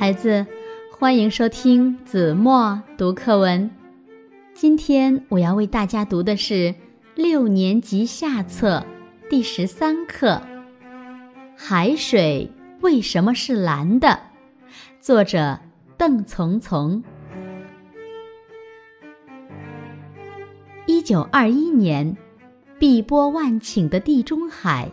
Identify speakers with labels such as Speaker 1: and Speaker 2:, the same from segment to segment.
Speaker 1: 孩子，欢迎收听子墨读课文。今天我要为大家读的是六年级下册第十三课《海水为什么是蓝的》，作者邓从从。一九二一年，碧波万顷的地中海，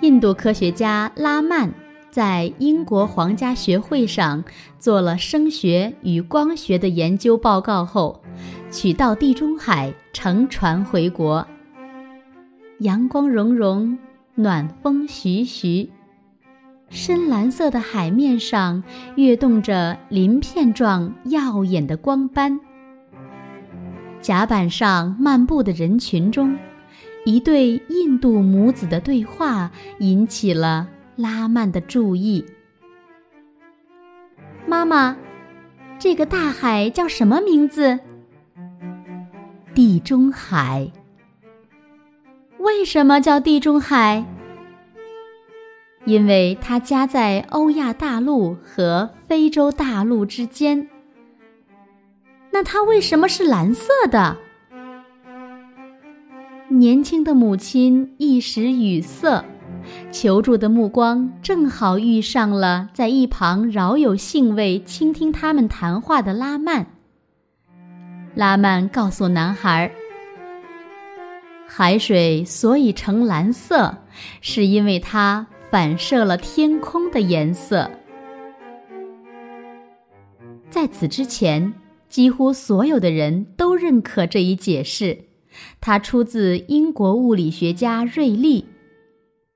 Speaker 1: 印度科学家拉曼。在英国皇家学会上做了声学与光学的研究报告后，取到地中海乘船回国。阳光融融，暖风徐徐，深蓝色的海面上跃动着鳞片状耀眼的光斑。甲板上漫步的人群中，一对印度母子的对话引起了。拉曼的注意。妈妈，这个大海叫什么名字？地中海。为什么叫地中海？因为它夹在欧亚大陆和非洲大陆之间。那它为什么是蓝色的？年轻的母亲一时语塞。求助的目光正好遇上了在一旁饶有兴味倾听他们谈话的拉曼。拉曼告诉男孩：“海水所以呈蓝色，是因为它反射了天空的颜色。”在此之前，几乎所有的人都认可这一解释，它出自英国物理学家瑞利。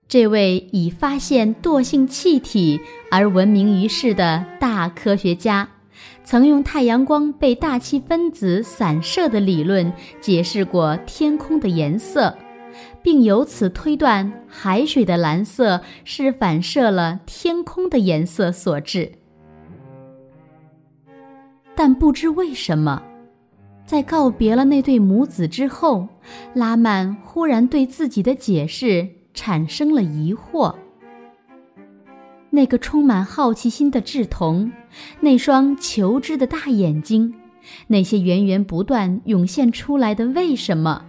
Speaker 1: 这位以发现惰性气体而闻名于世的大科学家，曾用太阳光被大气分子散射的理论解释过天空的颜色，并由此推断海水的蓝色是反射了天空的颜色所致。但不知为什么，在告别了那对母子之后，拉曼忽然对自己的解释。产生了疑惑。那个充满好奇心的稚童，那双求知的大眼睛，那些源源不断涌现出来的为什么，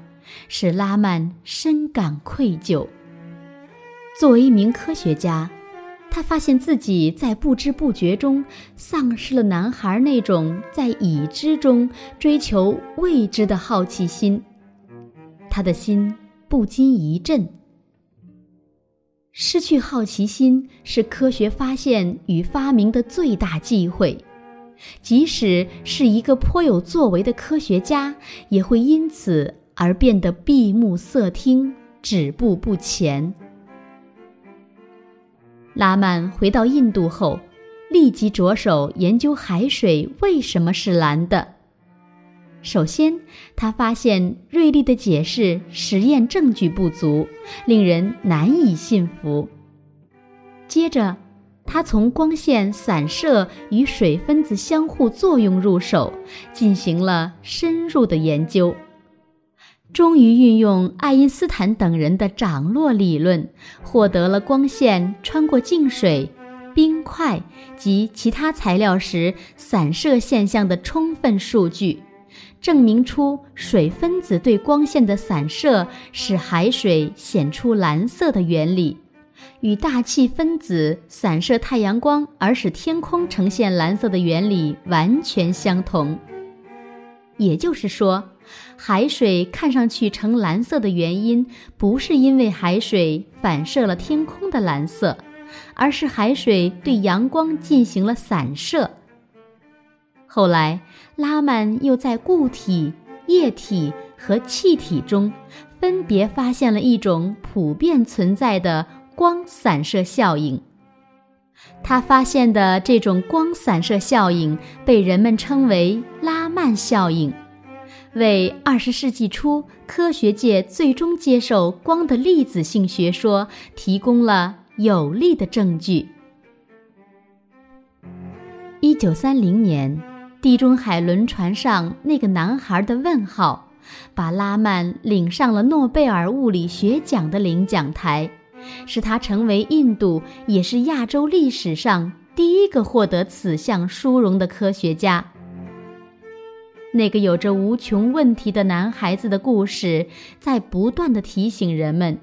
Speaker 1: 使拉曼深感愧疚。作为一名科学家，他发现自己在不知不觉中丧失了男孩那种在已知中追求未知的好奇心，他的心不禁一震。失去好奇心是科学发现与发明的最大忌讳，即使是一个颇有作为的科学家，也会因此而变得闭目塞听、止步不前。拉曼回到印度后，立即着手研究海水为什么是蓝的。首先，他发现瑞丽的解释实验证据不足，令人难以信服。接着，他从光线散射与水分子相互作用入手，进行了深入的研究，终于运用爱因斯坦等人的涨落理论，获得了光线穿过净水、冰块及其他材料时散射现象的充分数据。证明出水分子对光线的散射使海水显出蓝色的原理，与大气分子散射太阳光而使天空呈现蓝色的原理完全相同。也就是说，海水看上去呈蓝色的原因，不是因为海水反射了天空的蓝色，而是海水对阳光进行了散射。后来，拉曼又在固体、液体和气体中，分别发现了一种普遍存在的光散射效应。他发现的这种光散射效应被人们称为拉曼效应，为二十世纪初科学界最终接受光的粒子性学说提供了有力的证据。一九三零年。地中海轮船上那个男孩的问号，把拉曼领上了诺贝尔物理学奖的领奖台，使他成为印度也是亚洲历史上第一个获得此项殊荣的科学家。那个有着无穷问题的男孩子的故事，在不断的提醒人们：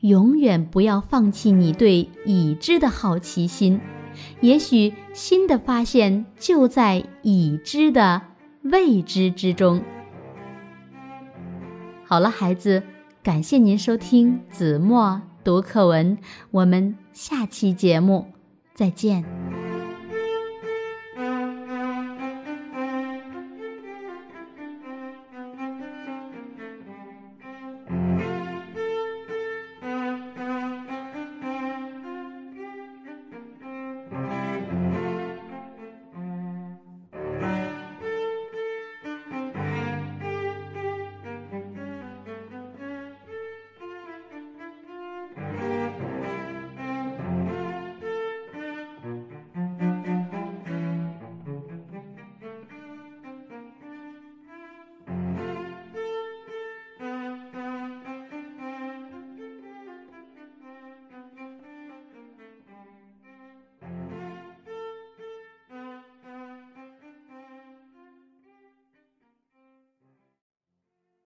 Speaker 1: 永远不要放弃你对已知的好奇心。也许新的发现就在已知的未知之中。好了，孩子，感谢您收听子墨读课文，我们下期节目再见。